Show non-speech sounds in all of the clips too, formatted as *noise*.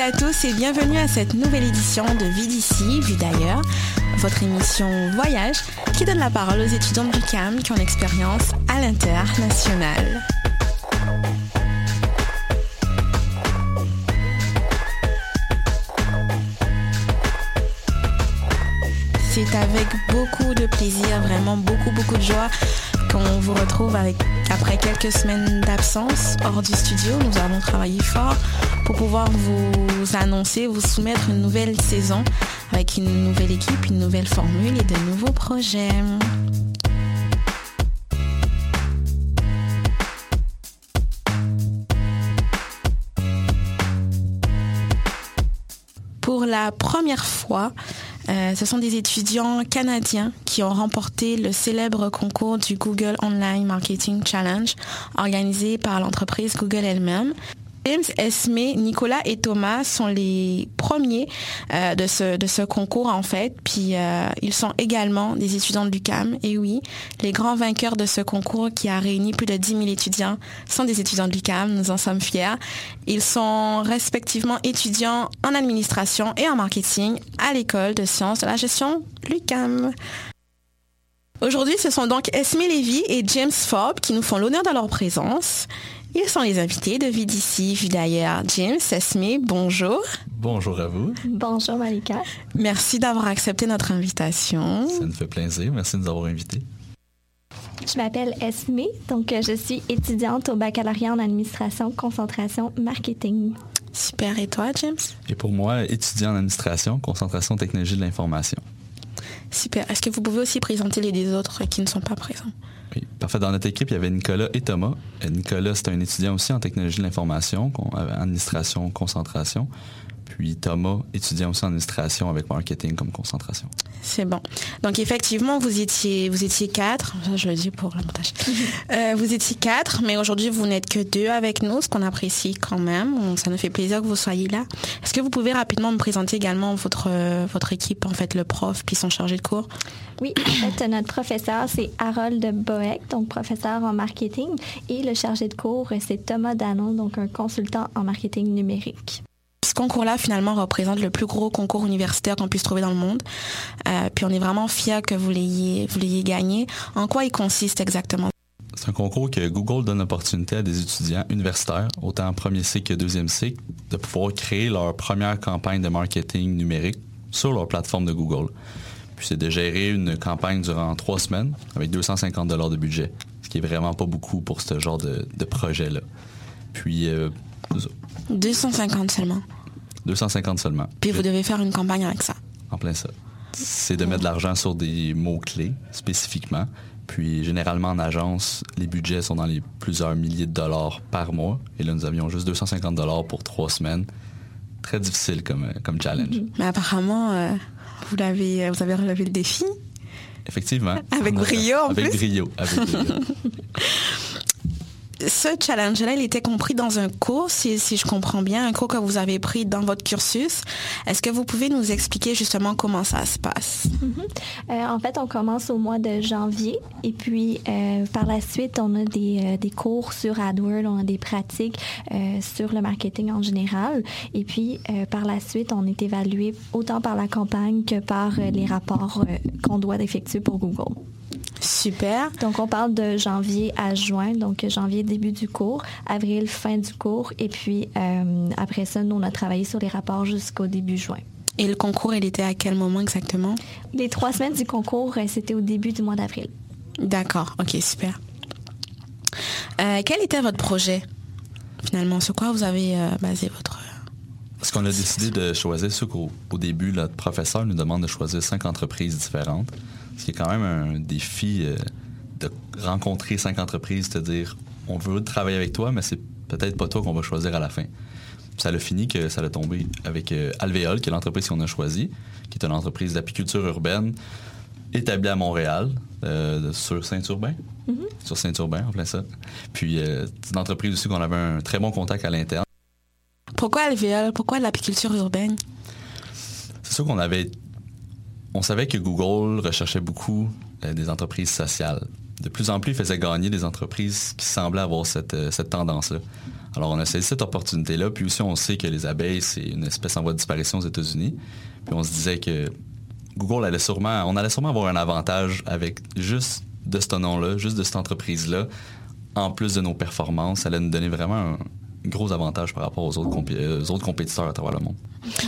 À tous et bienvenue à cette nouvelle édition de Vie d'ici, Vue d'ailleurs, votre émission Voyage qui donne la parole aux étudiants du CAM qui ont l'expérience à l'international. C'est avec beaucoup de plaisir, vraiment beaucoup, beaucoup de joie qu'on vous retrouve avec, après quelques semaines d'absence hors du studio. Nous avons travaillé fort pour pouvoir vous annoncer, vous soumettre une nouvelle saison avec une nouvelle équipe, une nouvelle formule et de nouveaux projets. Pour la première fois, euh, ce sont des étudiants canadiens qui ont remporté le célèbre concours du Google Online Marketing Challenge organisé par l'entreprise Google elle-même. James, Esme, Nicolas et Thomas sont les premiers euh, de, ce, concours en fait. Puis euh, ils sont également des étudiants de l'UCAM. Et oui, les grands vainqueurs de ce concours qui a réuni plus de 10 000 étudiants sont des étudiants de l'UCAM. Nous en sommes fiers. Ils sont respectivement étudiants en administration et en marketing à l'école de sciences de la gestion l'UCAM. Aujourd'hui, ce sont donc Esme Lévy et James Fobb qui nous font l'honneur de leur présence. Ils sont les invités de Vie d'ici, Vie d'ailleurs. James, Esme, bonjour. Bonjour à vous. Bonjour Malika. Merci d'avoir accepté notre invitation. Ça nous fait plaisir. Merci de nous avoir invités. Je m'appelle Esme, donc euh, je suis étudiante au baccalauréat en administration, concentration, marketing. Super. Et toi, James? Et pour moi, étudiant en administration, concentration, technologie de l'information. Super. Est-ce que vous pouvez aussi présenter les deux autres qui ne sont pas présents? Parfait. Dans notre équipe, il y avait Nicolas et Thomas. Et Nicolas, c'est un étudiant aussi en technologie de l'information, administration, concentration. Puis Thomas, étudiant aussi en administration avec marketing comme concentration. C'est bon. Donc effectivement, vous étiez, vous étiez quatre. Je le dis pour le montage. *laughs* Euh, vous étiez quatre, mais aujourd'hui vous n'êtes que deux avec nous, ce qu'on apprécie quand même. Ça nous fait plaisir que vous soyez là. Est-ce que vous pouvez rapidement me présenter également votre votre équipe, en fait, le prof puis son chargé de cours? Oui, en fait, notre professeur, c'est Harold Boeck, donc professeur en marketing, et le chargé de cours, c'est Thomas Danon, donc un consultant en marketing numérique. Ce concours-là, finalement, représente le plus gros concours universitaire qu'on puisse trouver dans le monde. Euh, puis on est vraiment fiers que vous l'ayez, vous l'ayez gagné. En quoi il consiste exactement? C'est un concours que Google donne l'opportunité à des étudiants universitaires, autant en premier cycle que deuxième cycle, de pouvoir créer leur première campagne de marketing numérique sur leur plateforme de Google. Puis c'est de gérer une campagne durant trois semaines avec 250 dollars de budget, ce qui est vraiment pas beaucoup pour ce genre de, de projet-là. Puis euh, c'est ça. 250 seulement. 250 seulement. Puis vous devez faire une campagne avec ça. En plein ça. C'est de mettre de l'argent sur des mots-clés spécifiquement. Puis généralement en agence, les budgets sont dans les plusieurs milliers de dollars par mois. Et là, nous avions juste 250 dollars pour trois semaines. Très difficile comme, euh, comme challenge. Mais apparemment, euh, vous, l'avez, vous avez relevé le défi. Effectivement. Avec brio, en avec plus. Brio, avec brio. *laughs* Ce challenge-là, il était compris dans un cours, si, je comprends bien, un cours que vous avez pris dans votre cursus. Est-ce que vous pouvez nous expliquer justement comment ça se passe? Euh, en fait, on commence au mois de janvier et puis euh, par la suite, on a des, euh, des cours sur AdWords, on a des pratiques sur le marketing en général. Et puis par la suite, on est évalué autant par la campagne que par les rapports qu'on doit effectuer pour Google. Super. Donc on parle de janvier à juin, donc janvier début du cours, avril fin du cours et puis euh, après ça, nous on a travaillé sur les rapports jusqu'au début juin. Et le concours, il était à quel moment exactement? Les trois semaines du concours, euh, c'était au début du mois d'avril. D'accord, ok, super. Euh, quel était votre projet finalement? Sur quoi vous avez euh, basé votre... Ce qu'on a décidé de choisir, c'est qu'au au début, notre professeur nous demande de choisir cinq entreprises différentes. Ce qui est quand même un défi euh, de rencontrer cinq entreprises, de dire on veut travailler avec toi, mais c'est peut-être pas toi qu'on va choisir à la fin. Ça a fini que ça a tombé avec euh, Alvéole, qui est l'entreprise qu'on a choisie, qui est une entreprise d'apiculture urbaine établie à Montréal, euh, sur Saint-Urbain. Sur Saint-Urbain, en plein ça. Puis, c'est une entreprise aussi qu'on avait un très bon contact à l'interne. Pourquoi alvéole? Pourquoi l'apiculture urbaine? C'est sûr qu'on avait. On savait que Google recherchait beaucoup euh, des entreprises sociales. De plus en plus, il faisait gagner des entreprises qui semblaient avoir cette, euh, cette tendance-là. Alors, on a saisi cette opportunité-là. Puis aussi, on sait que les abeilles, c'est une espèce en voie de disparition aux États-Unis. Puis on se disait que Google allait sûrement. On allait sûrement avoir un avantage avec juste de ce nom-là, juste de cette entreprise-là, en plus de nos performances. Ça allait nous donner vraiment un gros avantage par rapport aux autres, euh, autres compétiteurs à travers le monde.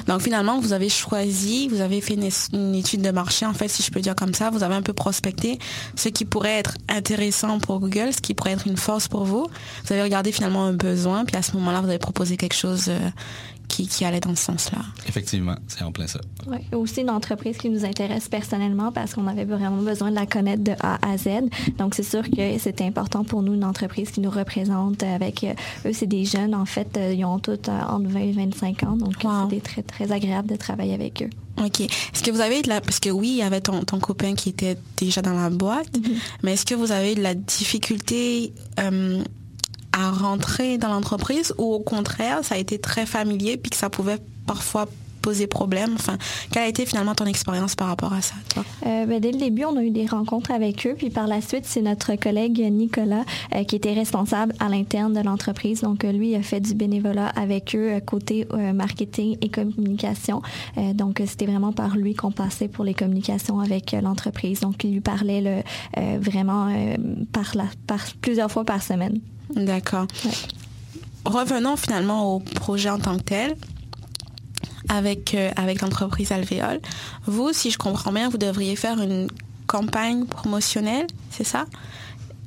Donc finalement, vous avez choisi, vous avez fait une, une étude de marché, en fait, si je peux dire comme ça. Vous avez un peu prospecté ce qui pourrait être intéressant pour Google, ce qui pourrait être une force pour vous. Vous avez regardé finalement un besoin, puis à ce moment-là, vous avez proposé quelque chose euh, qui, qui allait dans ce sens-là. Effectivement, c'est en plein ça. Ouais. Aussi une entreprise qui nous intéresse personnellement parce qu'on avait vraiment besoin de la connaître de A à Z. Donc c'est sûr que c'était important pour nous une entreprise qui nous représente avec euh, eux c'est des jeunes en fait euh, ils ont tous euh, entre 20 et 25 ans donc Wow. c'était très très agréable de travailler avec eux. Ok. Est-ce que vous avez de la... Parce que oui, il y avait ton, ton copain qui était déjà dans la boîte, mais est-ce que vous avez de la difficulté euh, à rentrer dans l'entreprise ou au contraire, ça a été très familier puis que ça pouvait parfois poser problème? Enfin, quelle a été finalement ton expérience par rapport à ça, toi? Euh, ben, dès le début, on a eu des rencontres avec eux, puis par la suite, c'est notre collègue Nicolas euh, qui était responsable à l'interne de l'entreprise. Donc, euh, lui, a fait du bénévolat avec eux côté marketing et communication. Donc, c'était vraiment par lui qu'on passait pour les communications avec l'entreprise. Donc, il lui parlait le, vraiment par, la, par plusieurs fois par semaine. D'accord. Ouais. Revenons finalement au projet en tant que tel. Avec, euh, avec l'entreprise Alvéole. Vous, si je comprends bien, vous devriez faire une campagne promotionnelle, c'est ça?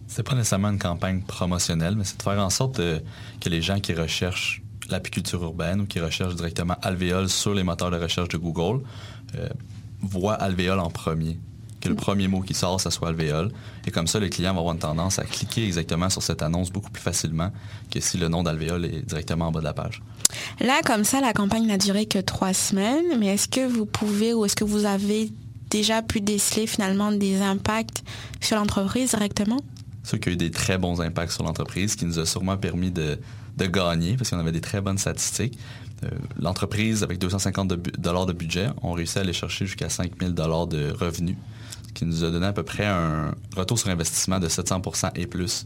C'est pas nécessairement une campagne promotionnelle, mais c'est de faire en sorte euh, que les gens qui recherchent l'apiculture urbaine ou qui recherchent directement alvéole sur les moteurs de recherche de Google euh, voient alvéole en premier. Que le premier mot qui sort, ça soit alvéole. Et comme ça, le client va avoir une tendance à cliquer exactement sur cette annonce beaucoup plus facilement que si le nom d'alvéole est directement en bas de la page. Là, comme ça, la campagne n'a duré que trois semaines, mais est-ce que vous pouvez ou est-ce que vous avez déjà pu déceler finalement des impacts sur l'entreprise directement? C'est sûr qu'il y a eu des très bons impacts sur l'entreprise, qui nous a sûrement permis de, de gagner, parce qu'on avait des très bonnes statistiques. Euh, L'entreprise, avec 250 de bu- dollars de budget, on réussi à aller chercher jusqu'à 5000 dollars de revenus, qui nous a donné à peu près un retour sur investissement de 700% et plus.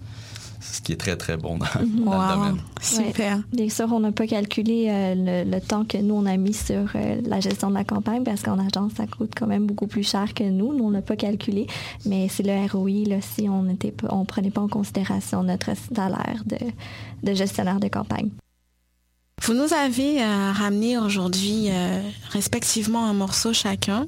ce qui est très, très bon dans, dans le domaine. super. Bien sûr, on n'a pas calculé euh, le, le temps que nous, on a mis sur euh, la gestion de la campagne parce qu'en agence, ça coûte quand même beaucoup plus cher que nous. Nous, on n'a pas calculé, mais c'est le ROI là, si on ne on prenait pas en considération notre salaire de, de gestionnaire de campagne. Vous nous avez euh, ramené aujourd'hui euh, respectivement un morceau chacun.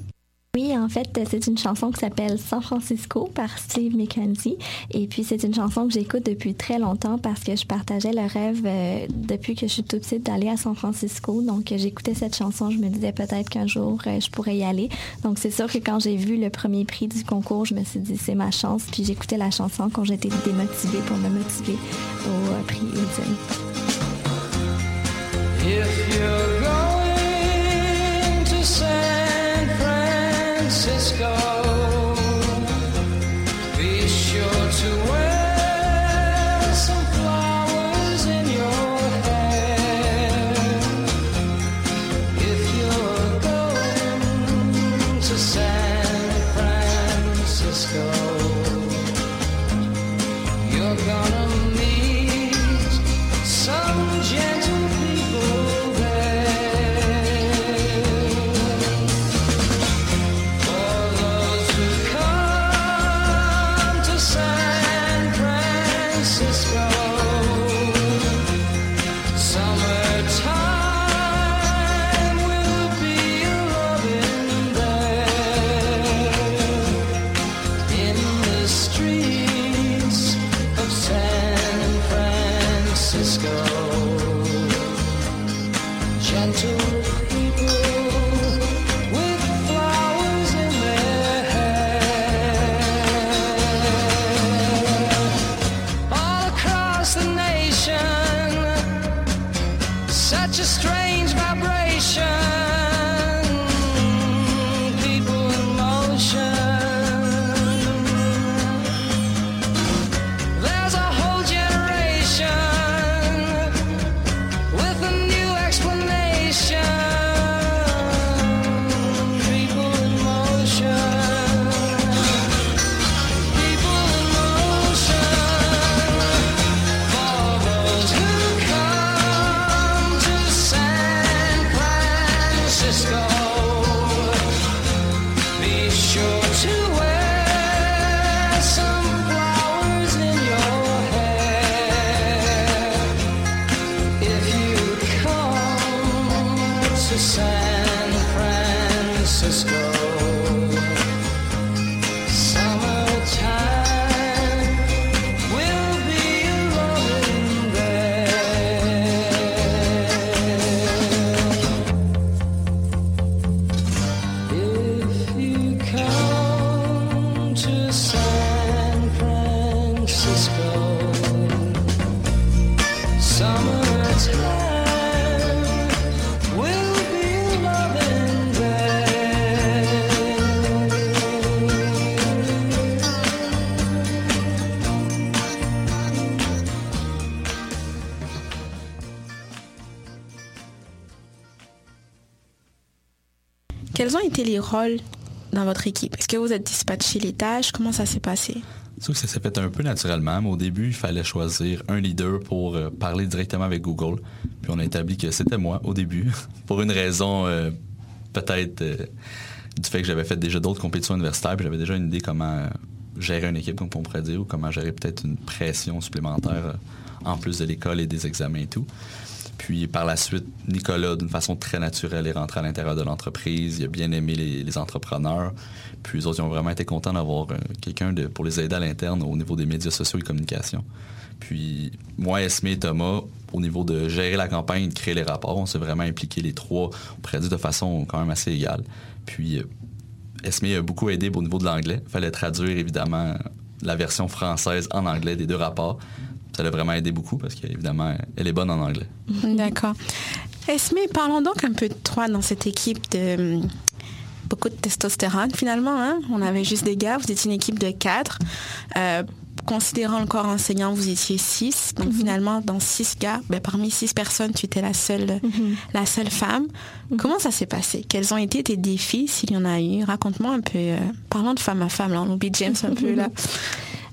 Oui, en fait, c'est une chanson qui s'appelle San Francisco par Steve McKenzie. Et puis, c'est une chanson que j'écoute depuis très longtemps parce que je partageais le rêve euh, depuis que je suis toute petite d'aller à San Francisco. Donc, j'écoutais cette chanson, je me disais peut-être qu'un jour, euh, je pourrais y aller. Donc, c'est sûr que quand j'ai vu le premier prix du concours, je me suis dit, c'est ma chance. Puis, j'écoutais la chanson quand j'étais démotivée pour me motiver au euh, prix Hudson. Francisco, Les rôles dans votre équipe? Est-ce que vous êtes dispatché les tâches? Comment ça s'est passé? Que ça s'est fait un peu naturellement, au début, il fallait choisir un leader pour euh, parler directement avec Google. Puis on a établi que c'était moi au début, *laughs* pour une raison euh, peut-être euh, du fait que j'avais fait déjà d'autres compétitions universitaires, puis j'avais déjà une idée comment gérer une équipe, comme on pourrait dire, ou comment gérer peut-être une pression supplémentaire en plus de l'école et des examens et tout. Puis par la suite, Nicolas, d'une façon très naturelle, est rentré à l'intérieur de l'entreprise. Il a bien aimé les, les entrepreneurs. Puis eux autres, ils ont vraiment été contents d'avoir euh, quelqu'un pour les aider à l'interne au niveau des médias sociaux et communication. Puis moi, Esme et Thomas, au niveau de gérer la campagne, de créer les rapports, on s'est vraiment impliqués les trois, on de façon quand même assez égale. Puis euh, Esme a beaucoup aidé au niveau de l'anglais. Il fallait traduire évidemment la version française en anglais des deux rapports. Ça l'a vraiment aidé beaucoup parce qu'évidemment, elle est bonne en anglais. D'accord. Esme, parlons donc un peu de toi dans cette équipe de hum, beaucoup de testostérone finalement. hein. On avait juste des gars, vous étiez une équipe de quatre. Euh, considérant le corps enseignant, vous étiez six. Donc finalement, dans six gars, ben, parmi six personnes, tu étais la seule, la seule femme. Comment ça s'est passé? Quels ont été tes défis, s'il y en a eu? Raconte-moi un peu. euh, parlons de femme à femme, là, on oublie James un peu là. *laughs*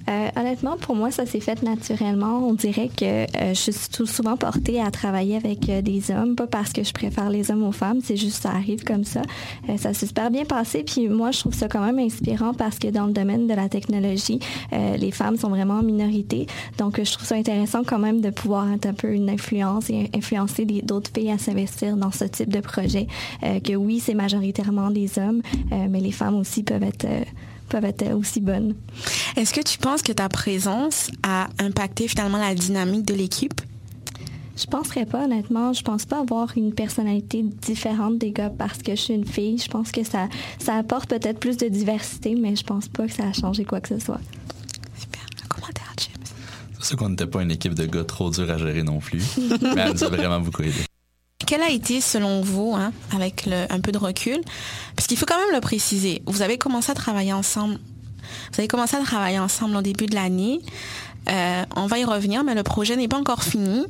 Euh, honnêtement, pour moi, ça s'est fait naturellement. On dirait que euh, je suis tout souvent portée à travailler avec euh, des hommes, pas parce que je préfère les hommes aux femmes, c'est juste ça arrive comme ça. Ça s'est super bien passé, puis moi, je trouve ça quand même inspirant parce que dans le domaine de la technologie, les femmes sont vraiment en minorité. Donc, je trouve ça intéressant quand même de pouvoir être un peu une influence et influencer d'autres filles à s'investir dans ce type de projet. Que oui, c'est majoritairement des hommes, mais les femmes aussi peuvent être... peuvent être aussi bonnes. Est-ce que tu penses que ta présence a impacté finalement la dynamique de l'équipe? Je penserais pas, honnêtement. Je pense pas avoir une personnalité différente des gars parce que je suis une fille. Je pense que ça, ça apporte peut-être plus de diversité, mais je pense pas que ça a changé quoi que ce soit. Super. Un commentaire, James. C'est sûr qu'on n'était pas une équipe de gars trop durs à gérer non plus. *laughs* mais elle nous a vraiment beaucoup aidé. Quel a été, selon vous, hein, avec un peu de recul, parce qu'il faut quand même le préciser, vous avez commencé à travailler ensemble. Vous avez commencé à travailler ensemble au début de l'année. Euh, on va y revenir, mais le projet n'est pas encore fini.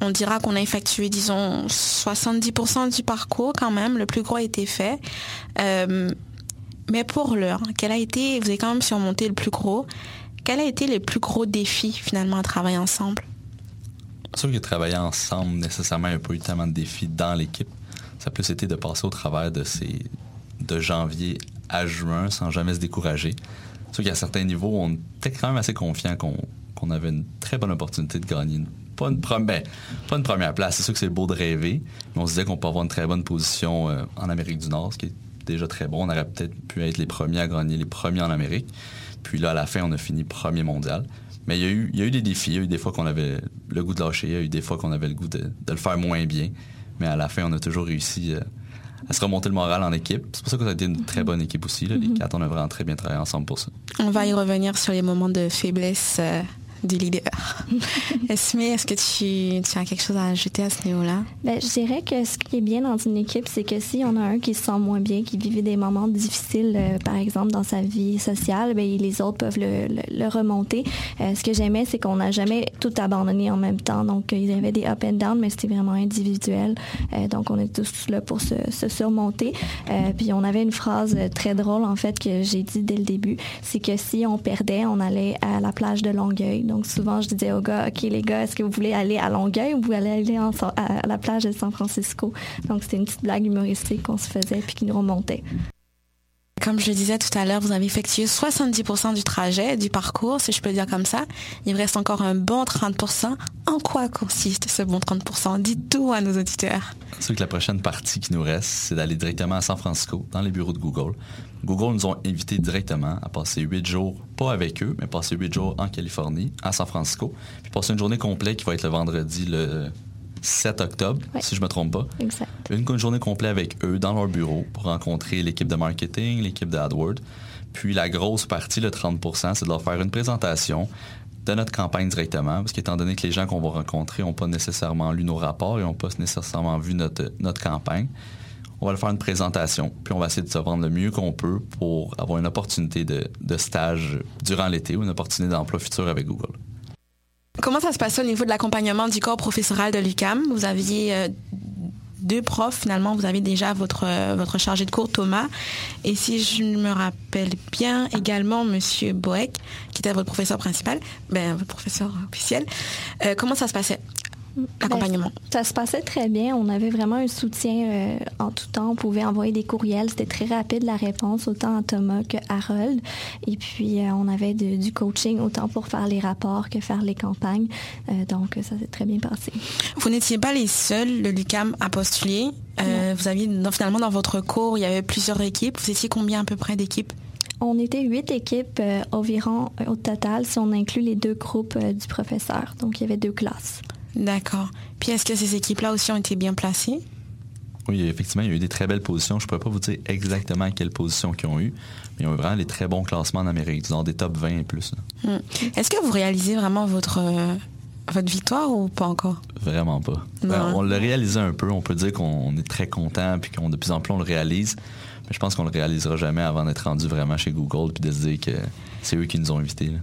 On dira qu'on a effectué, disons, 70% du parcours quand même. Le plus gros a été fait. Euh, mais pour l'heure, quel a été, vous avez quand même surmonté le plus gros. Quel a été le plus gros défi finalement à travailler ensemble? Sûr que travailler ensemble, nécessairement, il a pas eu tellement de défis dans l'équipe. Ça a plus été de passer au travers de janvier à juin sans jamais se décourager. C'est sûr qu'à certains niveaux, on était quand même assez confiant qu'on avait une très bonne opportunité de gagner. pas, une pre- ben, pas une première place, c'est sûr que c'est beau de rêver, mais on se disait qu'on peut avoir une très bonne position euh, en Amérique du Nord, ce qui est déjà très bon. On aurait peut-être pu être les premiers à gagner les premiers en Amérique. Puis là, à la fin, on a fini premier mondial. Mais il y a eu, il y a eu des défis. Il y a eu des fois qu'on avait le goût de lâcher. Il y a eu des fois qu'on avait le goût de, de le faire moins bien. Mais à la fin, on a toujours réussi euh, à se remonter le moral en équipe. C'est pour ça que ça a été une très bonne équipe aussi. là. Les quatre, on a vraiment très bien travaillé ensemble pour ça. On va y revenir sur les moments de faiblesse euh, du leader. *laughs* Esme, est-ce que tu, tu as quelque chose à ajouter à ce niveau-là? Ben, je dirais que ce qui est bien dans une équipe, c'est que si on a un qui se sent moins bien, qui vivait des moments difficiles, euh, par exemple dans sa vie sociale, ben, les autres peuvent le, le- le remonter. Euh, ce que j'aimais, c'est qu'on n'a jamais tout abandonné en même temps. Donc, il y avait des up and down, mais c'était vraiment individuel. Euh, donc, on est tous là pour se, se surmonter. Puis, on avait une phrase très drôle, en fait, que j'ai dit dès le début. C'est que si on perdait, on allait à la plage de Longueuil. Donc, souvent, je disais aux gars, OK, les gars, est-ce que vous voulez aller à Longueuil ou vous voulez aller en- à la plage de San Francisco? Donc, c'était une petite blague humoristique qu'on se faisait puis qui nous remontait. Comme je le disais tout à l'heure, vous avez effectué 70% du trajet, du parcours, si je peux dire comme ça. Il vous reste encore un bon 30%. En quoi consiste ce bon 30% Dites tout à nos auditeurs. C'est que la prochaine partie qui nous reste, c'est d'aller directement à San Francisco, dans les bureaux de Google. Google nous ont invités directement à passer huit jours, pas avec eux, mais passer huit jours en Californie, à San Francisco, puis passer une journée complète qui va être le vendredi le 7 octobre, Ouais. si je me trompe pas. Exact. Une journée complète avec eux dans leur bureau pour rencontrer l'équipe de marketing, l'équipe d'AdWord. Puis la grosse partie, le 30% c'est de leur faire une présentation de notre campagne directement, parce qu'étant donné que les gens qu'on va rencontrer n'ont pas nécessairement lu nos rapports et n'ont pas nécessairement vu notre, notre campagne, on va leur faire une présentation, puis on va essayer de se vendre le mieux qu'on peut pour avoir une opportunité de, stage durant l'été ou une opportunité d'emploi futur avec Google. Comment ça se passait au niveau de l'accompagnement du corps professoral de l'UCAM? Vous aviez euh, deux profs, finalement, vous avez déjà votre, euh, votre chargé de cours, Thomas. Et si je me rappelle bien, également Monsieur Boeck, qui était votre professeur principal, ben, votre professeur officiel. Euh, comment ça se passait, Ben, ça se passait très bien. On avait vraiment un soutien euh, en tout temps. On pouvait envoyer des courriels. C'était très rapide la réponse, autant à Thomas que Harold. Et puis, euh, on avait de- du coaching autant pour faire les rapports que faire les campagnes. Euh, donc, ça s'est très bien passé. Vous n'étiez pas les seuls, le LUCAM, à postuler. Vous aviez, finalement, dans votre cours, il y avait plusieurs équipes. Vous étiez combien à peu près d'équipes? On était huit équipes euh, environ euh, au total si on inclut les deux groupes euh, du professeur. Donc, il y avait deux classes. D'accord. Puis est-ce que ces équipes-là aussi ont été bien placées? Oui, effectivement, il y a eu des très belles positions. Je ne pourrais pas vous dire exactement quelles positions qu'ils ont eu, mais ils ont eu vraiment des très bons classements en Amérique Nord, des top 20 et plus. Hmm. Est-ce que vous réalisez vraiment votre, euh, votre victoire ou pas encore? Vraiment pas. Ben, on l'a réalisé un peu. On peut dire qu'on est très content puis qu'on de plus en plus on le réalise. Mais je pense qu'on le réalisera jamais avant d'être rendu vraiment chez Google puis de se dire que c'est eux qui nous ont invités. là.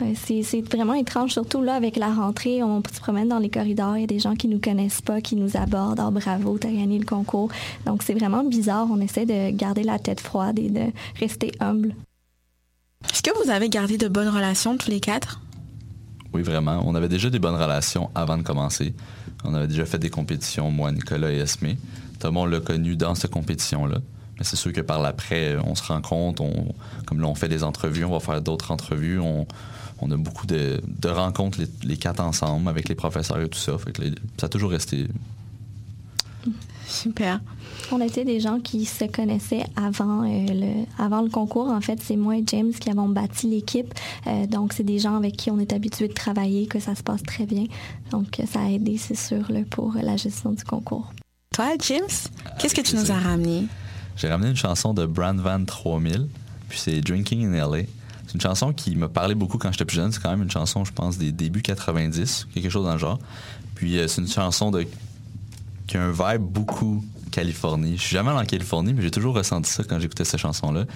Euh, C'est vraiment étrange, surtout là avec la rentrée, on se promène dans les corridors, il y a des gens qui nous connaissent pas, qui nous abordent, oh bravo, t'as gagné le concours. Donc c'est vraiment bizarre, on essaie de garder la tête froide et de rester humble. Est-ce que vous avez gardé de bonnes relations tous les quatre? Oui, vraiment. On avait déjà des bonnes relations avant de commencer. On avait déjà fait des compétitions, moi, Nicolas et Esmé. Thomas, on l'a connu dans cette compétition-là. Mais c'est sûr que par l'après, on se rencontre, on, comme là, on fait des entrevues, on va faire d'autres entrevues. On, on a beaucoup de, de rencontres, les, les quatre ensemble, avec les professeurs et tout ça. Fait que les- ça a toujours resté. Super. On était des gens qui se connaissaient avant, euh, le, avant le concours. En fait, c'est moi et James qui avons bâti l'équipe. Euh, donc, c'est des gens avec qui on est habitué de travailler, que ça se passe très bien. Donc, ça a aidé, c'est sûr, là, pour la gestion du concours. Toi, James, qu'est-ce que tu nous as ramené? J'ai ramené une chanson de Brand Van 3000, puis c'est Drinking in LA. C'est une chanson qui me parlait beaucoup quand j'étais plus jeune. C'est quand même une chanson, je pense, des débuts 90, quelque chose dans le genre. Puis euh, c'est une chanson de qui a un vibe beaucoup Californie. Je suis jamais allé en Californie, mais j'ai toujours ressenti ça quand j'écoutais cette chanson-là.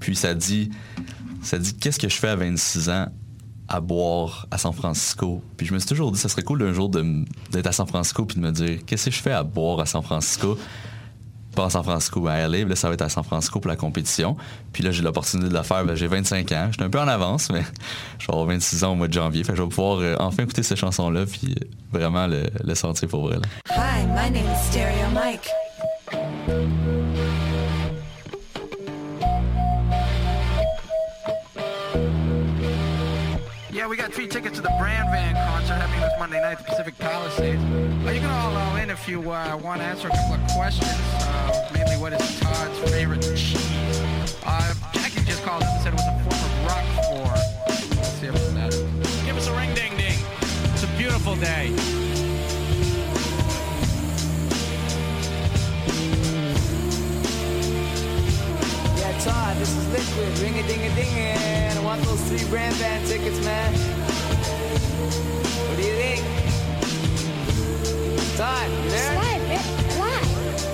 Puis ça dit, ça dit qu'est-ce que je fais à 26 ans à boire à San Francisco. Puis je me suis toujours dit, ça serait cool d'un jour d'être à San Francisco puis de me dire, qu'est-ce que je fais à boire à San Francisco? Pas à San Francisco, à LA. Là, ça va être à San Francisco pour la compétition. Puis là, j'ai l'opportunité de le faire. Ben, j'ai 25 ans. J'étais un peu en avance, mais je vais avoir 26 ans au mois de janvier. Fait que je vais pouvoir euh, enfin écouter cette chanson-là puis euh, vraiment le, le sentir pour vrai. là. Hi, my name is Stereo Mike. We got free tickets to the Brand Van concert happening this Monday night at the Pacific Palisades. Uh, you can all uh, in if you uh, want to answer a couple of questions. Uh, mainly, what is Todd's favorite cheese? Uh, Jackie just called up and said it was a form of Roquefort. Let's see if it's that. Give us a ring ding ding. It's a beautiful day. This is Liquid. Ring a ding a ding and I want those three brand band tickets, man. What do you think? Todd, you there?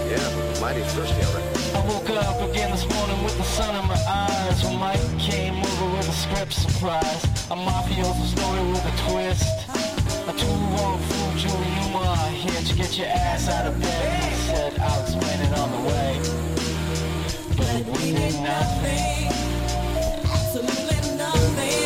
Yeah, mighty thirsty already. I woke up again this morning with the sun in my eyes When Mike came over with a script surprise A mafioso story with a twist A two-wrong fool, Julie Newmar Here to get your ass out of bed He said, I'll explain it on the way Absolutely nothing. Absolutely nothing.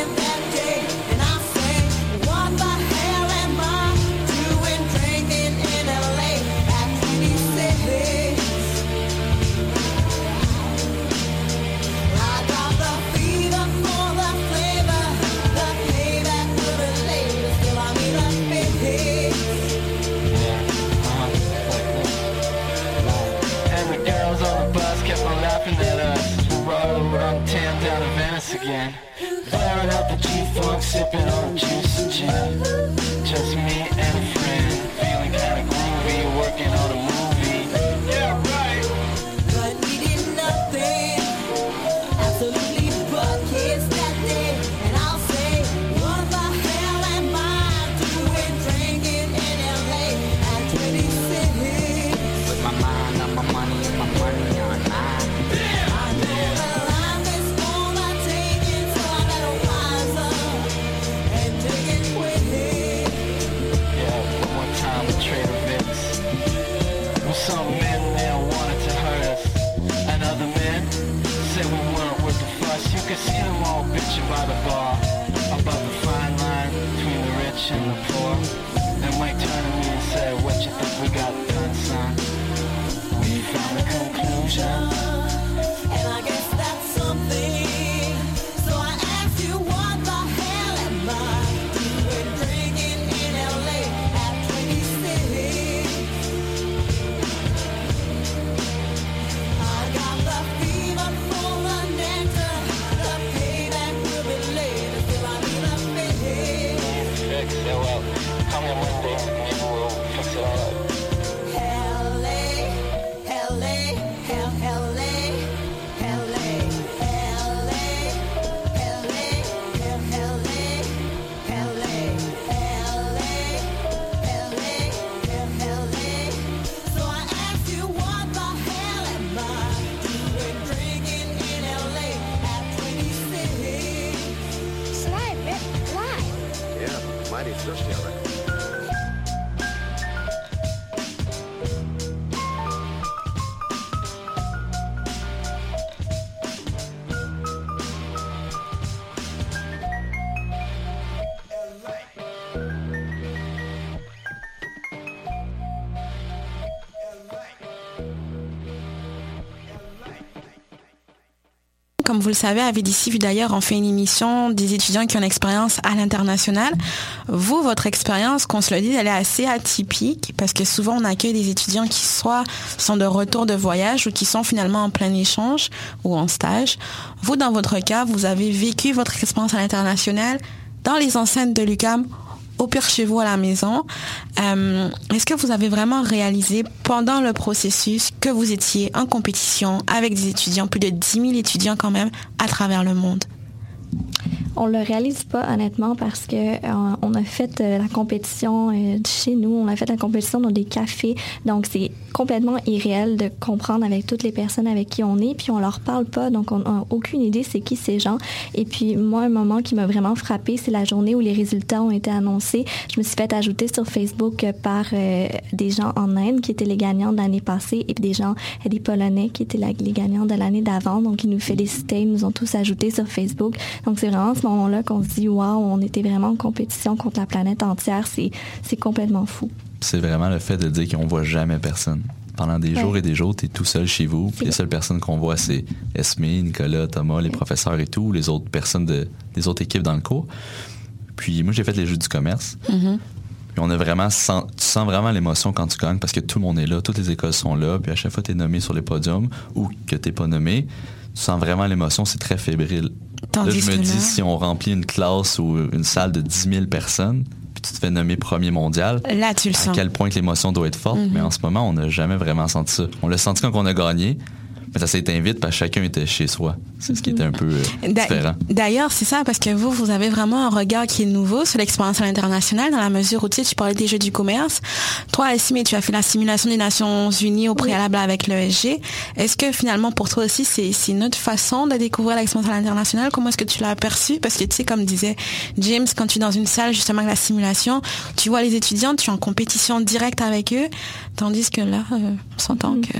Vous le savez, à VDC, d'ailleurs, on fait une émission des étudiants qui ont une expérience à l'international. Vous, votre expérience, qu'on se le dise, elle est assez atypique parce que souvent on accueille des étudiants qui soit sont de retour de voyage ou qui sont finalement en plein échange ou en stage. Vous, dans votre cas, vous avez vécu votre expérience à l'international dans les enceintes de l'UCAM au pire chez vous à la maison. Euh, Est-ce que vous avez vraiment réalisé pendant le processus que vous étiez en compétition avec des étudiants, plus de 10 000 étudiants quand même, à travers le monde? On le réalise pas honnêtement parce que euh, on a fait euh, la compétition euh, chez nous, on a fait la compétition dans des cafés, donc c'est complètement irréel de comprendre avec toutes les personnes avec qui on est, puis on leur parle pas, donc on n'a aucune idée c'est qui ces gens. Et puis moi, un moment qui m'a vraiment frappé, c'est la journée où les résultats ont été annoncés. Je me suis fait ajouter sur Facebook par des gens en Inde qui étaient les gagnants de l'année passée et des gens, des Polonais qui étaient les gagnants de l'année d'avant, donc ils nous félicitaient, ils nous ont tous ajoutés sur Facebook. Donc c'est vraiment ce moment-là qu'on se dit waouh, on était vraiment en compétition contre la planète entière. C'est c'est complètement fou. C'est vraiment le fait de dire qu'on voit jamais personne. Pendant des Ouais. jours et des jours, tu es tout seul chez vous. Puis les seules personnes qu'on voit, c'est Esme, Nicolas, Thomas, les professeurs et tout, les autres personnes de, des autres équipes dans le cours. Puis moi, j'ai fait les jeux du commerce. Puis on a vraiment tu sens vraiment l'émotion quand tu gagnes parce que tout le monde est là, toutes les écoles sont là, puis à chaque fois que tu es nommé sur les podiums ou que tu pas nommé, tu sens vraiment l'émotion, c'est très fébrile. Tandis là, je me dis, là- si on remplit une classe ou une salle de 10 000 personnes, puis tu te fais nommer premier mondial, Là, tu le à sens. quel point que l'émotion doit être forte, Mhm. mais en ce moment, on n'a jamais vraiment senti ça. On l'a senti quand on a gagné, mais ça s'est vite parce que chacun était chez soi. C'est ce qui était un peu euh, différent. D'ailleurs, c'est ça, parce que vous, vous avez vraiment un regard qui est nouveau sur l'expérience à l'international, dans la mesure où tu sais, tu parlais des jeux du commerce. Toi, Essimé, tu as fait la simulation des Nations Unies au préalable avec l'ESG. Est-ce que finalement, pour toi aussi, c'est c'est une autre façon de découvrir l'expérience à l'international? Comment est-ce que tu l'as aperçu? Parce que tu sais, comme disait James, quand tu es dans une salle, justement, avec la simulation, tu vois les étudiants, tu es en compétition directe avec eux, tandis que là, euh, on s'entend que...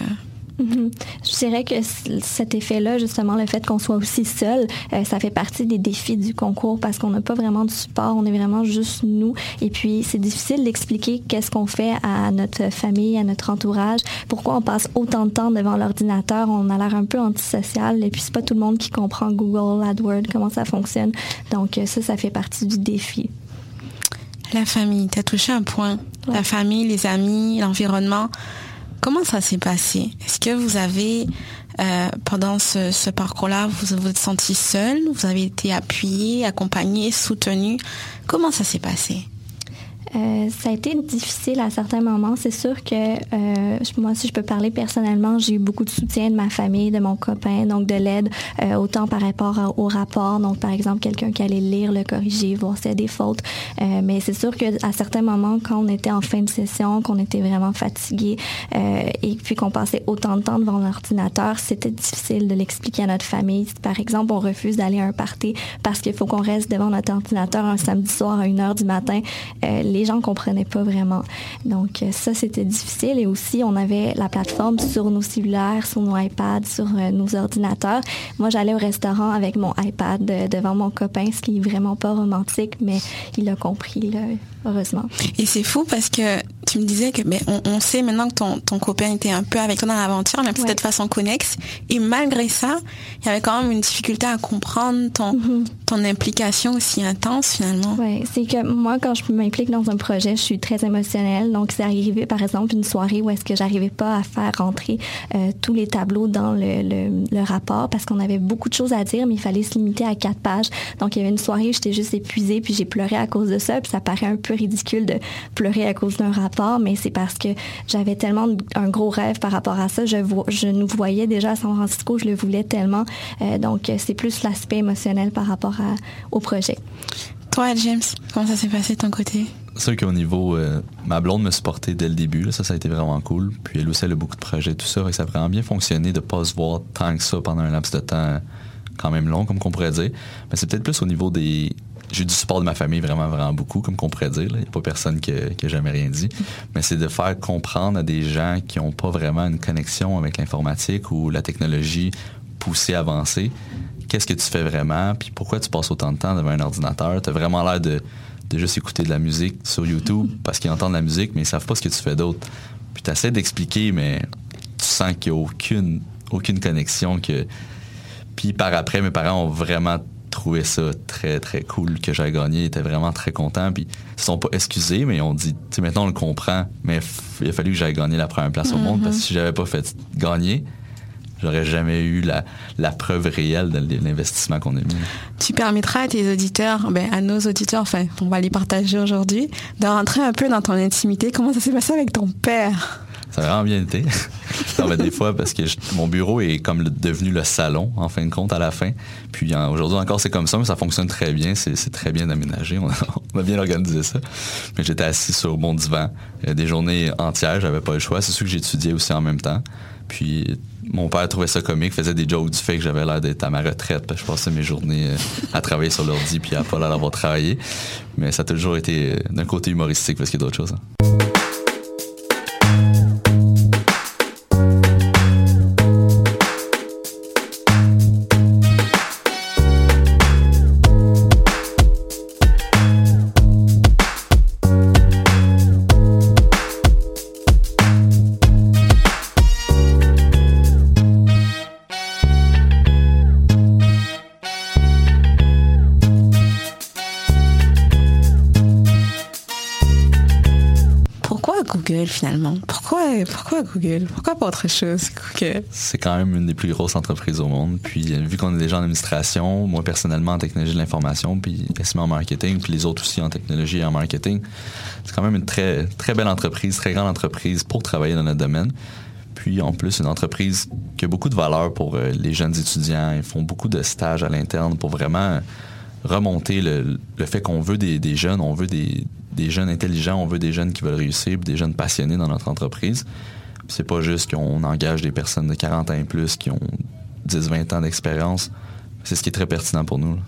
Mhm. Je dirais que cet effet-là, justement, le fait qu'on soit aussi seul, euh, ça fait partie des défis du concours parce qu'on n'a pas vraiment de support, on est vraiment juste nous. Et puis, c'est difficile d'expliquer qu'est-ce qu'on fait à notre famille, à notre entourage, pourquoi on passe autant de temps devant l'ordinateur. On a l'air un peu antisocial et puis c'est pas tout le monde qui comprend Google, AdWords, comment ça fonctionne. Donc, euh, ça, ça fait partie du défi. La famille, tu as touché un point. La famille, les amis, l'environnement. Comment ça s'est passé? Est-ce que vous avez, euh, pendant ce, ce parcours-là, vous vous êtes senti seul? Vous avez été appuyé, accompagné, soutenu? Comment ça s'est passé? Euh, ça a été difficile à certains moments. C'est sûr que euh, moi, si je peux parler personnellement, j'ai eu beaucoup de soutien de ma famille, de mon copain, donc de l'aide, euh, autant par rapport au rapport. Donc, par exemple, quelqu'un qui allait lire, le corriger, voir s'il y a des fautes. Euh, mais c'est sûr qu'à certains moments, quand on était en fin de session, qu'on était vraiment fatigué euh, et puis qu'on passait autant de temps devant l'ordinateur, c'était difficile de l'expliquer à notre famille. Par exemple, on refuse d'aller à un party parce qu'il faut qu'on reste devant notre ordinateur un samedi soir à 1 heure du matin, les gens comprenaient pas vraiment. Donc euh, ça, c'était difficile. Et aussi, on avait la plateforme sur nos cellulaires, sur nos iPads, sur euh, nos ordinateurs. Moi, j'allais au restaurant avec mon iPad euh, devant mon copain, ce qui est vraiment pas romantique, mais il a compris, là, heureusement. Et c'est fou parce que tu me disais que ben, on, on sait maintenant que ton, ton copain était un peu avec toi dans l'aventure, mais peut-être de façon connexe. Et malgré ça, il y avait quand même une difficulté à comprendre ton, ton implication aussi intense finalement. Oui, c'est que moi, quand je m'implique dans un projet, je suis très émotionnelle. Donc, c'est arrivé, par exemple, une soirée où est-ce que j'arrivais pas à faire rentrer euh, tous les tableaux dans le, le- le rapport parce qu'on avait beaucoup de choses à dire, mais il fallait se limiter à quatre pages. Donc, il y avait une soirée où j'étais juste épuisée, puis j'ai pleuré à cause de ça, puis ça paraît un peu ridicule de pleurer à cause d'un rapport, mais c'est parce que j'avais tellement un gros rêve par rapport à ça. Je, vois, je nous voyais déjà à San Francisco, je le voulais tellement. Euh, donc, c'est plus l'aspect émotionnel par rapport à- au projet. Toi, James, comment ça s'est passé de ton côté? C'est sûr qu'au niveau, euh, ma blonde me supportait dès le début, là, ça, ça a été vraiment cool. Puis elle aussi, elle a beaucoup de projets, tout ça, et ça a vraiment bien fonctionné de pas se voir tant que ça pendant un laps de temps quand même long, comme qu'on pourrait dire. Mais c'est peut-être plus au niveau des... J'ai du support de ma famille vraiment, vraiment beaucoup, comme qu'on pourrait dire. Il n'y a pas personne qui a, qui a jamais rien dit. Mais c'est de faire comprendre à des gens qui n'ont pas vraiment une connexion avec l'informatique ou la technologie poussée, avancée, qu'est-ce que tu fais vraiment, puis pourquoi tu passes autant de temps devant un ordinateur? Tu as vraiment l'air de, de juste écouter de la musique sur YouTube *laughs* parce qu'ils entendent la musique, mais ils savent pas ce que tu fais d'autre. Puis tu essaies d'expliquer, mais tu sens qu'il n'y a aucune, aucune connexion, que Puis par après, mes parents ont vraiment trouvé ça très, très cool que j'aille gagné. Ils étaient vraiment très contents. Puis ils se sont pas excusés, mais ont dit, tu sais, maintenant on le comprend, mais il a fallu que j'aille gagner la première place au monde parce que si j'avais pas fait gagner, j'aurais jamais eu la, la preuve réelle de l'investissement qu'on a mis. Tu permettras à tes auditeurs, ben, à nos auditeurs, enfin, on va les partager aujourd'hui, de rentrer un peu dans ton intimité. Comment ça s'est passé avec ton père? Ça a vraiment bien été. *laughs* non, mais des fois, parce que je- mon bureau est comme le- devenu le salon, en fin de compte, à la fin. Puis aujourd'hui encore, c'est comme ça, mais ça fonctionne très bien. C'est c'est très bien aménagé. On a, *laughs* on a bien organisé ça. Mais j'étais assis sur mon divan euh, des journées entières. J'avais pas le choix. C'est sûr que j'étudiais aussi en même temps. Puis mon père trouvait ça comique, faisait des jokes du fait que j'avais l'air d'être à ma retraite. parce que Je passais mes journées euh, à travailler sur l'ordi puis à pas l'air d'avoir travaillé. Mais ça a toujours été euh, d'un côté humoristique parce qu'il y a d'autres choses. hein. Google? Pourquoi pas autre chose? C'est quand même une des plus grosses entreprises au monde. Puis, euh, vu qu'on est déjà en administration, moi personnellement en technologie de l'information, puis Esme en marketing, puis les autres aussi en technologie et en marketing, c'est quand même une très, très belle entreprise, très grande entreprise pour travailler dans notre domaine. Puis, en plus, une entreprise qui a beaucoup de valeur pour euh, les jeunes étudiants. Ils font beaucoup de stages à l'interne pour vraiment remonter le, le fait qu'on veut des, des jeunes, on veut des, des jeunes intelligents, on veut des jeunes qui veulent réussir, des jeunes passionnés dans notre entreprise. C'est pas juste qu'on engage des personnes de 40 ans et plus qui ont 10-20 ans d'expérience. C'est ce qui est très pertinent pour nous. là.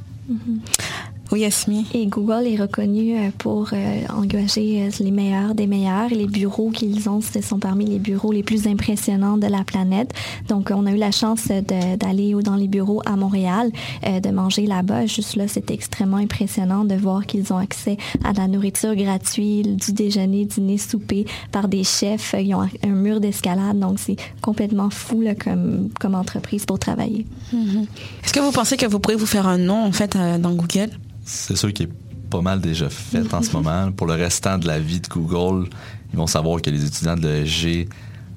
Oui, Yasmi. Et Google est reconnu euh, pour euh, engager euh, les meilleurs des meilleurs. Les bureaux qu'ils ont, ce sont parmi les bureaux les plus impressionnants de la planète. Donc, on a eu la chance d'aller dans les bureaux à Montréal, de manger là-bas. Juste là, c'était extrêmement impressionnant de voir qu'ils ont accès à de la nourriture gratuite, du déjeuner, dîner, souper par des chefs. Ils ont un mur d'escalade. Donc, c'est complètement fou là, comme, comme entreprise pour travailler. Mhm. Est-ce que vous pensez que vous pourrez vous faire un nom en fait dans Google? C'est sûr qu'il est pas mal déjà fait en ce *laughs* moment. Pour le restant de la vie de Google, ils vont savoir que les étudiants de l'ESG,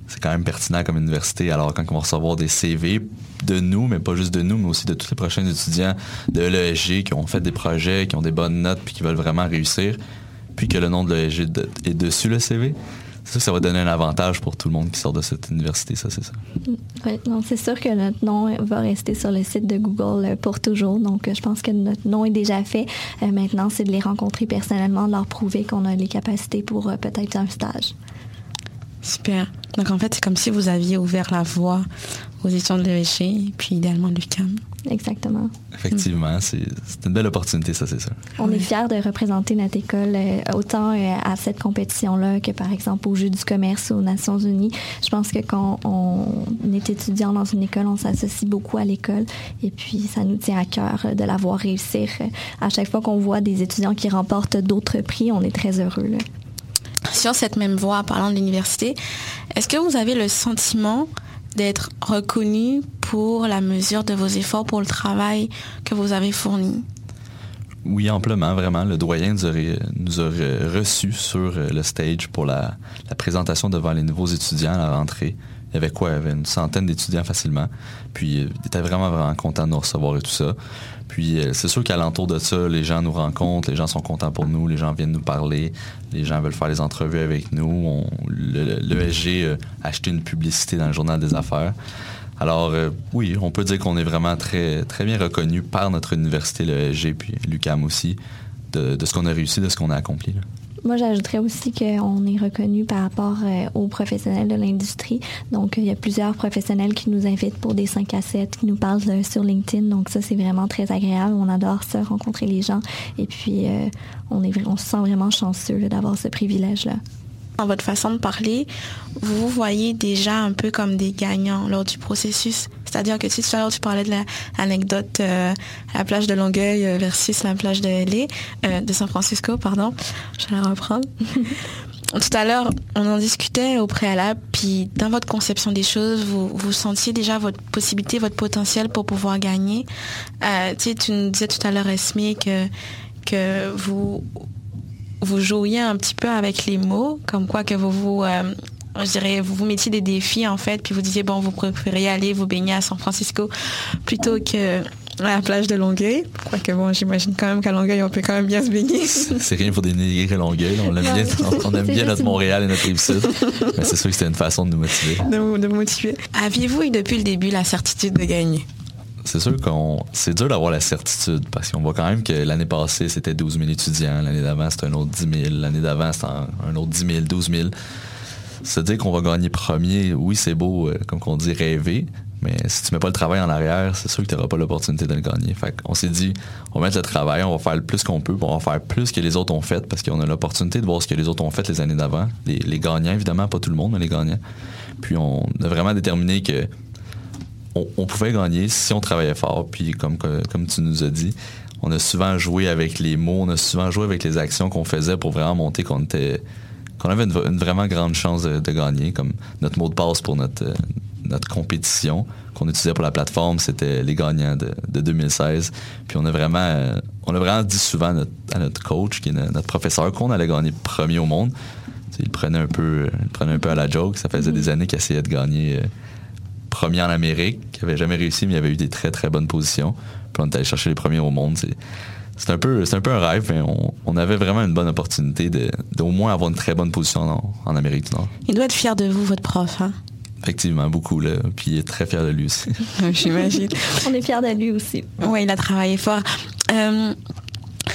c'est quand même pertinent comme université. Alors, quand ils vont recevoir des CV de nous, mais pas juste de nous, mais aussi de tous les prochains étudiants de l'ESG qui ont fait des projets, qui ont des bonnes notes, puis qui veulent vraiment réussir, puis que le nom de l'ESG est dessus le CV, que ça va donner un avantage pour tout le monde qui sort de cette université, ça, c'est ça. Oui, donc c'est sûr que notre nom va rester sur le site de Google euh, pour toujours. Donc, euh, je pense que notre nom est déjà fait. Euh, maintenant, c'est de les rencontrer personnellement, de leur prouver qu'on a les capacités pour euh, peut-être un stage. Super. Donc en fait, c'est comme si vous aviez ouvert la voie aux étudiants de l'ESG et puis idéalement de l'UQAM. Exactement. Effectivement, c'est c'est une belle opportunité, ça, c'est ça. On est fiers de représenter notre école euh, autant euh, à cette compétition-là que, par exemple, aux Jeux du commerce aux Nations Unies. Je pense que quand on est étudiant dans une école, on s'associe beaucoup à l'école et puis ça nous tient à cœur euh, de la voir réussir. À chaque fois qu'on voit des étudiants qui remportent d'autres prix, on est très heureux. là. Sur cette même voie, parlant de l'université, est-ce que vous avez le sentiment d'être reconnu pour la mesure de vos efforts, pour le travail que vous avez fourni? Oui, amplement, vraiment. Le doyen nous aurait, reçus sur euh, le stage pour la présentation devant les nouveaux étudiants à la rentrée. Il y avait quoi? Il y avait une centaine d'étudiants facilement. Puis euh, il était vraiment, vraiment content de nous recevoir et tout ça. Puis euh, c'est sûr qu'alentour de ça, les gens nous rencontrent, les gens sont contents pour nous, les gens viennent nous parler, les gens veulent faire des entrevues avec nous. Le, l'ESG euh, a acheté une publicité dans le journal des affaires. Alors oui, on peut dire qu'on est vraiment très, bien reconnu par notre université, l'ESG, puis l'UCAM aussi, de, ce qu'on a réussi, de ce qu'on a accompli. Moi, j'ajouterais aussi qu'on est reconnu par rapport euh, aux professionnels de l'industrie. Donc, euh, il y a plusieurs professionnels qui nous invitent pour des 5 à 7, qui nous parlent sur LinkedIn. Donc, ça, c'est vraiment très agréable. On adore ça, rencontrer les gens. Et puis, euh, on, est, on se sent vraiment chanceux d'avoir ce privilège-là. Dans votre façon de parler, vous voyez déjà un peu comme des gagnants lors du processus. C'est-à-dire que si tout à l'heure tu parlais de la- l'anecdote euh, à la plage de Longueuil euh, versus la plage de LA, euh, de San Francisco, pardon, je vais la reprendre. *laughs* tout à l'heure, on en discutait au préalable, puis dans votre conception des choses, vous, vous sentiez déjà votre possibilité, votre potentiel pour pouvoir gagner. Euh, tu sais, tu nous disais tout à l'heure, Esme, que, que vous, vous jouiez un petit peu avec les mots, comme quoi que vous vous, euh, je dirais, vous vous mettiez des défis en fait, puis vous disiez bon, vous préférez aller vous baigner à San Francisco plutôt que à la plage de Longueuil. Quoique bon, j'imagine quand même qu'à Longueuil, on peut quand même bien se baigner. C'est rien pour dénigrer Longueuil. On aime bien, on, on aime C'est bien notre Montréal et notre Rive-Sud. Mais c'est sûr que c'était une façon de nous motiver. de, vous- de motiver. Aviez-vous eu depuis le début la certitude de gagner? C'est sûr qu'on c'est dur d'avoir la certitude parce qu'on voit quand même que l'année passée, c'était 12 000 étudiants. L'année d'avant, c'était un autre 10 000. L'année d'avant, c'était un, un autre 10 000, 12 000. Se dire qu'on va gagner premier, oui, c'est beau, euh, comme on dit, rêver. Mais si tu mets pas le travail en arrière, c'est sûr que tu n'auras pas l'opportunité de le gagner. Fait s'est dit, on va mettre le travail, on va faire le plus qu'on peut, on va faire plus que les autres ont fait parce qu'on a l'opportunité de voir ce que les autres ont fait les années d'avant. Les, gagnants, évidemment, pas tout le monde, mais les gagnants. Puis on a vraiment déterminé que on, pouvait gagner si on travaillait fort. Puis comme, comme tu nous as dit, on a souvent joué avec les mots, on a souvent joué avec les actions qu'on faisait pour vraiment monter qu'on était qu'on avait une, vraiment grande chance de, gagner, comme notre mot de passe pour notre, euh, notre compétition qu'on utilisait pour la plateforme, c'était les gagnants de, de 2016. Puis on a vraiment euh, on a vraiment dit souvent à notre, coach, qui est no- notre professeur, qu'on allait gagner premier au monde. Il prenait un peu, il prenait un peu à la joke. Ça faisait des années qu'il essayait de gagner euh, premier en Amérique, qui avait jamais réussi, mais il avait eu des très très bonnes positions. Puis on est allé chercher les premiers au monde. C'est un peu, c'est un peu un rêve, mais on, on avait vraiment une bonne opportunité de, d'au moins avoir une très bonne position en, en Amérique du Nord. Il doit être fier de vous, votre prof. Hein? Effectivement, beaucoup là. Puis il est très fier de lui aussi. *laughs* J'imagine. On est fiers de lui aussi. Oui, il a travaillé fort. Euh,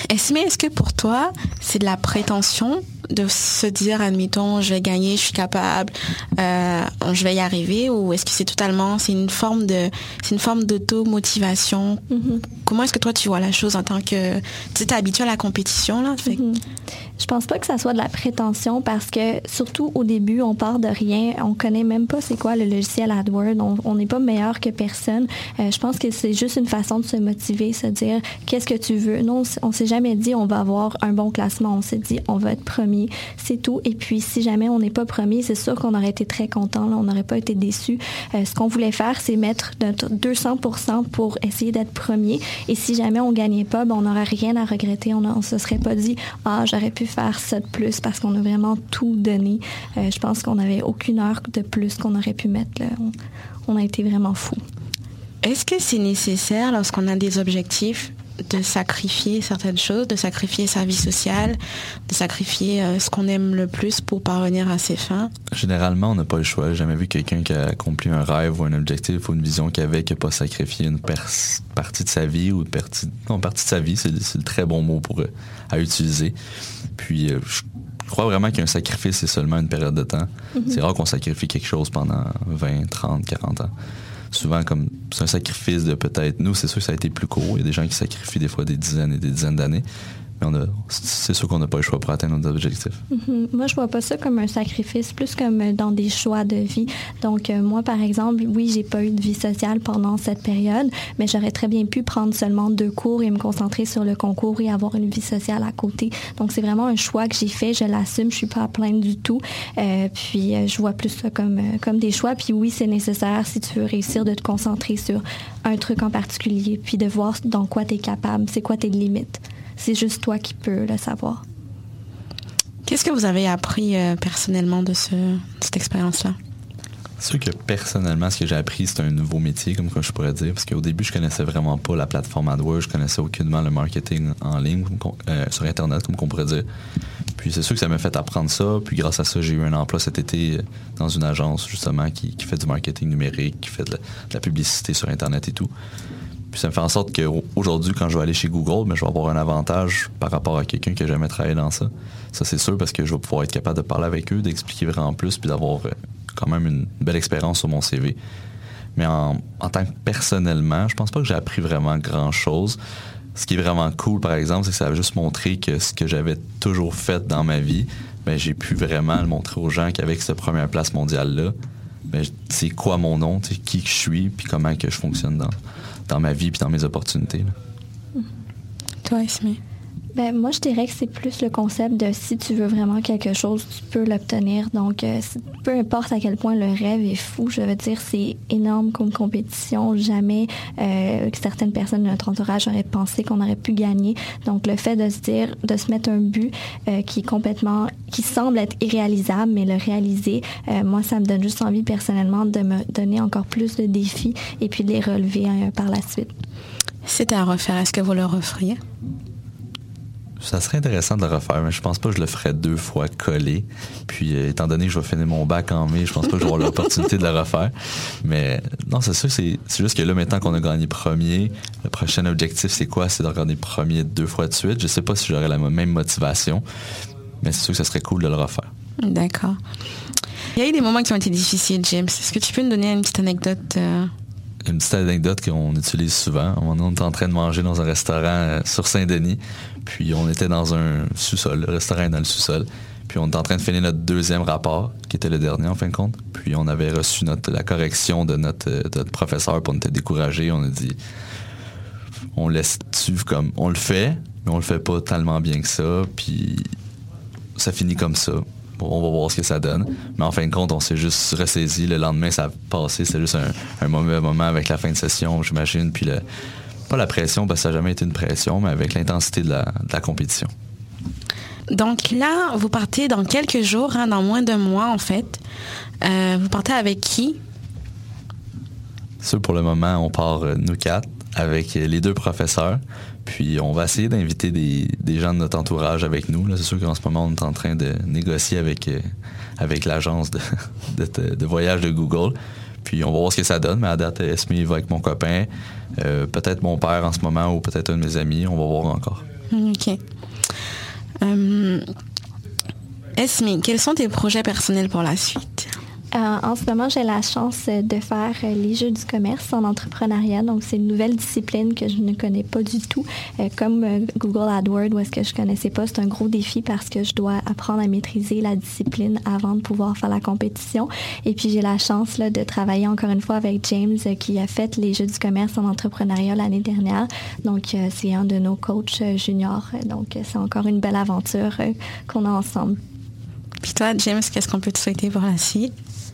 Est-ce que pour toi, c'est de la prétention de se dire, admettons, je vais gagner, je suis capable, euh, je vais y arriver, ou est-ce que c'est totalement, c'est une forme de, c'est une forme d'auto-motivation? Comment est-ce que toi tu vois la chose en tant que, tu sais, t'es habitué à la compétition là fait Je pense pas que ça soit de la prétention parce que surtout au début, on part de rien, on connaît même pas c'est quoi le logiciel AdWords, on- n'est pas meilleur que personne. Euh, je pense que c'est juste une façon de se motiver, se dire qu'est-ce que tu veux? Non, on s'est jamais dit on va avoir un bon classement, on s'est dit on va être premier, c'est tout. Et puis si jamais on n'est pas premier, c'est sûr qu'on aurait été très content, on n'aurait pas été déçus. Euh, ce qu'on voulait faire, c'est mettre notre 200% pour essayer d'être premier. Et si jamais on gagnait pas, ben, on n'aurait rien à regretter. On, on se serait pas dit ah j'aurais pu faire ça de plus parce qu'on a vraiment tout donné. Euh, je pense qu'on n'avait aucune heure de plus qu'on aurait pu mettre. là. On, on a été vraiment fous. Est-ce que c'est nécessaire lorsqu'on a des objectifs de sacrifier certaines choses, de sacrifier sa vie sociale, de sacrifier euh, ce qu'on aime le plus pour parvenir à ses fins? Généralement, on n'a pas le choix. J'ai jamais vu quelqu'un qui a accompli un rêve ou un objectif ou une vision qu'il avait qui n'a pas sacrifié une partie de sa vie ou une partie, non, partie de sa vie. C'est c'est le très bon mot pour, euh, à utiliser. Puis, euh, je crois vraiment qu'un sacrifice, c'est seulement une période de temps. Mhm. C'est rare qu'on sacrifie quelque chose pendant 20, 30, 40 ans. Souvent, comme c'est un sacrifice de peut-être. Nous, c'est sûr que ça a été plus court. Il y a des gens qui sacrifient des fois des dizaines et des dizaines d'années. Mais c'est sûr qu'on n'a pas le choix pour atteindre nos objectifs. Mhm. Moi, je vois pas ça comme un sacrifice, plus comme euh, dans des choix de vie. Donc, euh, moi, par exemple, oui, j'ai pas eu de vie sociale pendant cette période, mais j'aurais très bien pu prendre seulement deux cours et me concentrer sur le concours et avoir une vie sociale à côté. Donc, c'est vraiment un choix que j'ai fait. Je l'assume. Je suis pas à plaindre du tout. Euh, puis, je vois plus ça comme comme des choix. Puis, oui, c'est nécessaire si tu veux réussir de te concentrer sur un truc en particulier, puis de voir dans quoi tu es capable, c'est quoi tes limites. C'est juste toi qui peux le savoir. Qu'est-ce que vous avez appris euh, personnellement de, ce, de cette expérience-là? C'est sûr que personnellement, ce que j'ai appris, c'est un nouveau métier, comme je pourrais dire, parce qu'au début, je connaissais vraiment pas la plateforme AdWords, je connaissais aucunement le marketing en ligne, euh, sur Internet, comme qu'on pourrait dire. Puis c'est sûr que ça m'a fait apprendre ça, puis grâce à ça, j'ai eu un emploi cet été euh, dans une agence, justement, qui, qui fait du marketing numérique, qui fait de la, de la publicité sur Internet et tout. Puis ça me fait en sorte qu'aujourd'hui, quand je vais aller chez Google, ben, je vais avoir un avantage par rapport à quelqu'un qui n'a jamais travaillé dans ça. Ça, c'est sûr, parce que je vais pouvoir être capable de parler avec eux, d'expliquer vraiment plus, puis d'avoir euh, quand même une belle expérience sur mon CV. Mais en, tant que personnellement, je pense pas que j'ai appris vraiment grand-chose. Ce qui est vraiment cool, par exemple, c'est que ça a juste montré que ce que j'avais toujours fait dans ma vie, ben, j'ai pu vraiment le montrer aux gens qu'avec cette première place mondiale-là, ben, c'est quoi mon nom, qui que je suis, puis comment que je fonctionne dans, dans ma vie, puis dans mes opportunités. Toi, Esme Ben, moi, je dirais que c'est plus le concept de si tu veux vraiment quelque chose, tu peux l'obtenir. Donc, euh, peu importe à quel point le rêve est fou, je veux dire, c'est énorme comme compétition. Jamais euh, que certaines personnes de notre entourage auraient pensé qu'on aurait pu gagner. Donc, le fait de se dire, de se mettre un but euh, qui est complètement, qui semble être irréalisable, mais le réaliser, euh, moi, ça me donne juste envie personnellement de me donner encore plus de défis et puis de les relever euh, par la suite. C'était à refaire. Est-ce que vous le referiez? Ça serait intéressant de le refaire, mais je pense pas que je le ferais deux fois collé. Puis, euh, étant donné que je vais finir mon bac en mai, je pense pas que je vais avoir l'opportunité de le refaire. Mais non, c'est sûr, c'est c'est juste que là, maintenant qu'on a gagné premier, le prochain objectif, c'est quoi? C'est de gagner premier deux fois de suite. Je sais pas si j'aurais la même motivation, mais c'est sûr que ça serait cool de le refaire. D'accord. Il y a eu des moments qui ont été difficiles, James. Est-ce que tu peux nous donner une petite anecdote euh, Une petite anecdote qu'on utilise souvent. On était en train de manger dans un restaurant euh, sur Saint-Denis, puis on était dans un sous-sol. Le restaurant est dans le sous-sol. Puis on était en train de finir notre deuxième rapport, qui était le dernier en fin de compte. Puis on avait reçu notre, la correction de notre, euh, professeur, puis on était découragé. On a dit, on laisse suivre comme, on le fait, mais on le fait pas tellement bien que ça. Puis ça finit comme ça. Bon, on va voir ce que ça donne. Mais en fin de compte, on s'est juste ressaisi. Le lendemain, ça a passé. C'était juste un, un mauvais moment avec la fin de session, j'imagine. Puis le, pas la pression, parce que ça n'a jamais été une pression, mais avec l'intensité de la, de la compétition. Donc là, vous partez dans quelques jours, hein, dans moins d'un mois en fait. Euh, vous partez avec qui? Ça, pour le moment, on part euh, nous quatre avec les deux professeurs. Puis on va essayer d'inviter des, des gens de notre entourage avec nous. Là, c'est sûr qu'en ce moment, on est en train de négocier avec, euh, avec l'agence de, *laughs* de, de voyage de Google. Puis on va voir ce que ça donne. Mais à date, Esme va avec mon copain, euh, peut-être mon père en ce moment ou peut-être un de mes amis. On va voir encore. Ok. Euh, Esme, quels sont tes projets personnels pour la suite? En ce moment, j'ai la chance euh, de faire euh, les jeux du commerce en entrepreneuriat. Donc, c'est une nouvelle discipline que je ne connais pas du tout. Euh, comme euh, Google AdWords, où est-ce que je connaissais pas, c'est un gros défi parce que je dois apprendre à maîtriser la discipline avant de pouvoir faire la compétition. Et puis, j'ai la chance de travailler encore une fois avec James euh, qui a fait les jeux du commerce en entrepreneuriat l'année dernière. Donc, euh, c'est un de nos coachs euh, juniors. Euh, Donc, euh, c'est encore une belle aventure euh, qu'on a ensemble. Puis toi, James, qu'est-ce qu'on peut te souhaiter pour la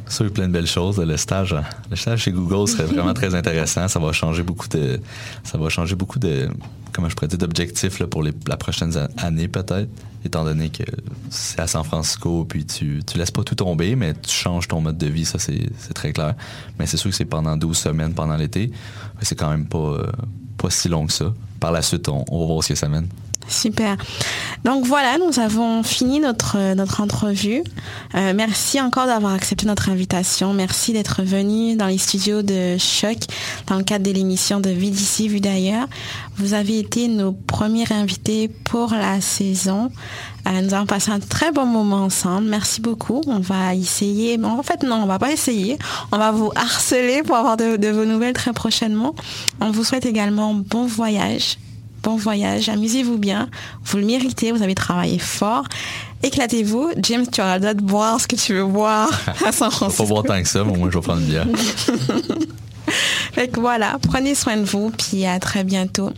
Sûr, plein de belles choses. Le stage, le stage chez Google serait vraiment très intéressant. Ça va changer beaucoup de, ça va changer beaucoup de, comment je d'objectifs pour la prochaine année peut-être, étant donné que c'est à San Francisco, puis tu, tu laisses pas tout tomber, mais tu changes ton mode de vie, ça c'est très clair. Mais c'est sûr que c'est pendant 12 semaines pendant l'été. C'est quand même pas, pas si long que ça. Par la suite, on, on va voir ce que ça mène. Super. Donc voilà, nous avons fini notre, notre entrevue. Euh, merci encore d'avoir accepté notre invitation. Merci d'être venu dans les studios de Choc dans le cadre de l'émission de Vie d'ici, vue d'ailleurs. Vous avez été nos premiers invités pour la saison. Euh, nous avons passé un très bon moment ensemble. Merci beaucoup. On va essayer. bon, en fait, non, on va pas essayer. On va vous harceler pour avoir de vos nouvelles très prochainement. On vous souhaite également bon voyage bon voyage, amusez-vous bien, vous le méritez, vous avez travaillé fort, éclatez-vous. James, tu auras le droit de boire ce que tu veux boire *laughs* à San Faut pas Francisco. boire tant que ça, mais au moins je vais prendre une bière. *laughs* Fait que voilà, prenez soin de vous, puis à très bientôt.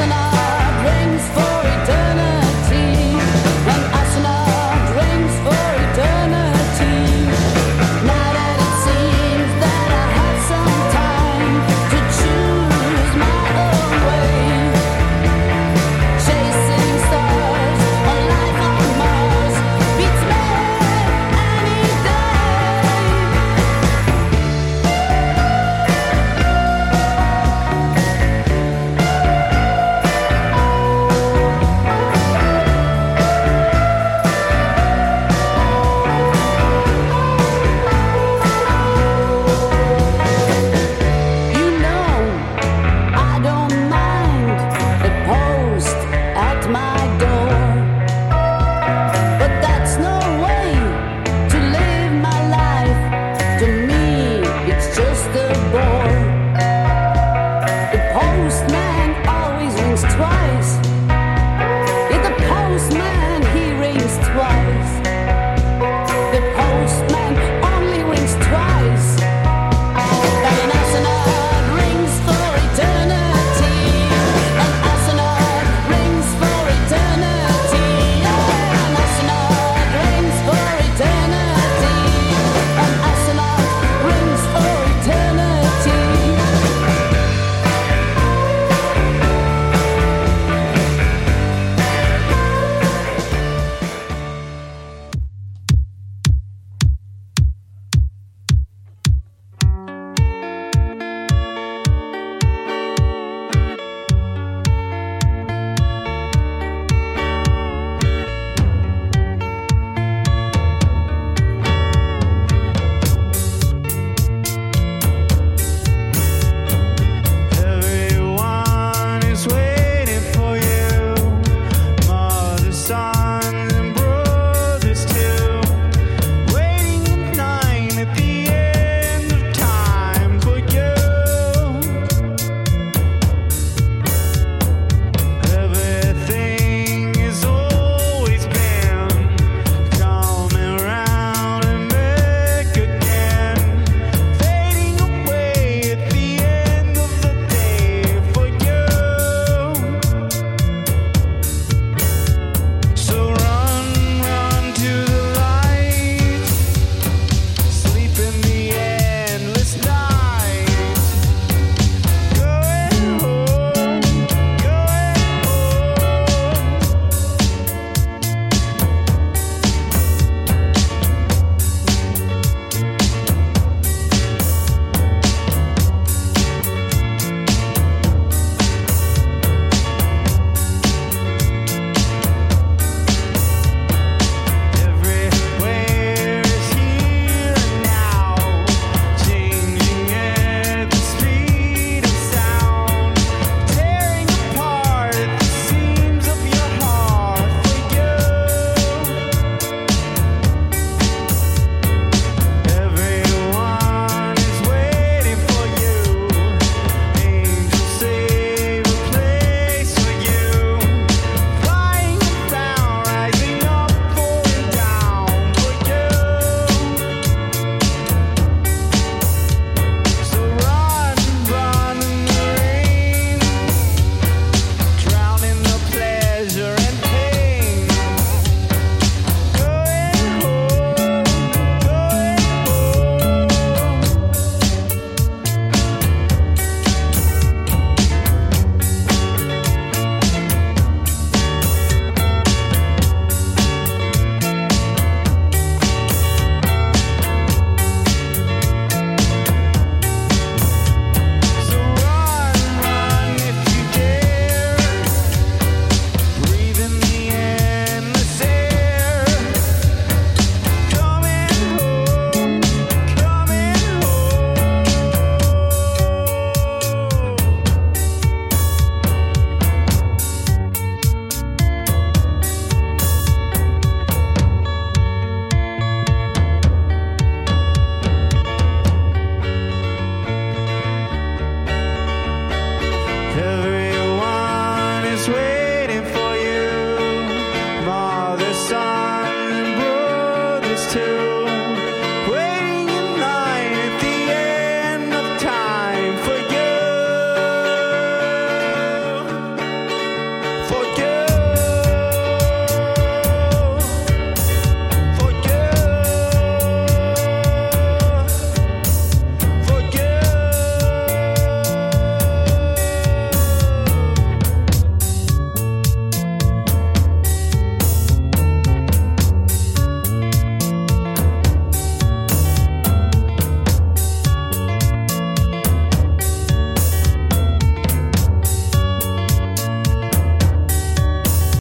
listener.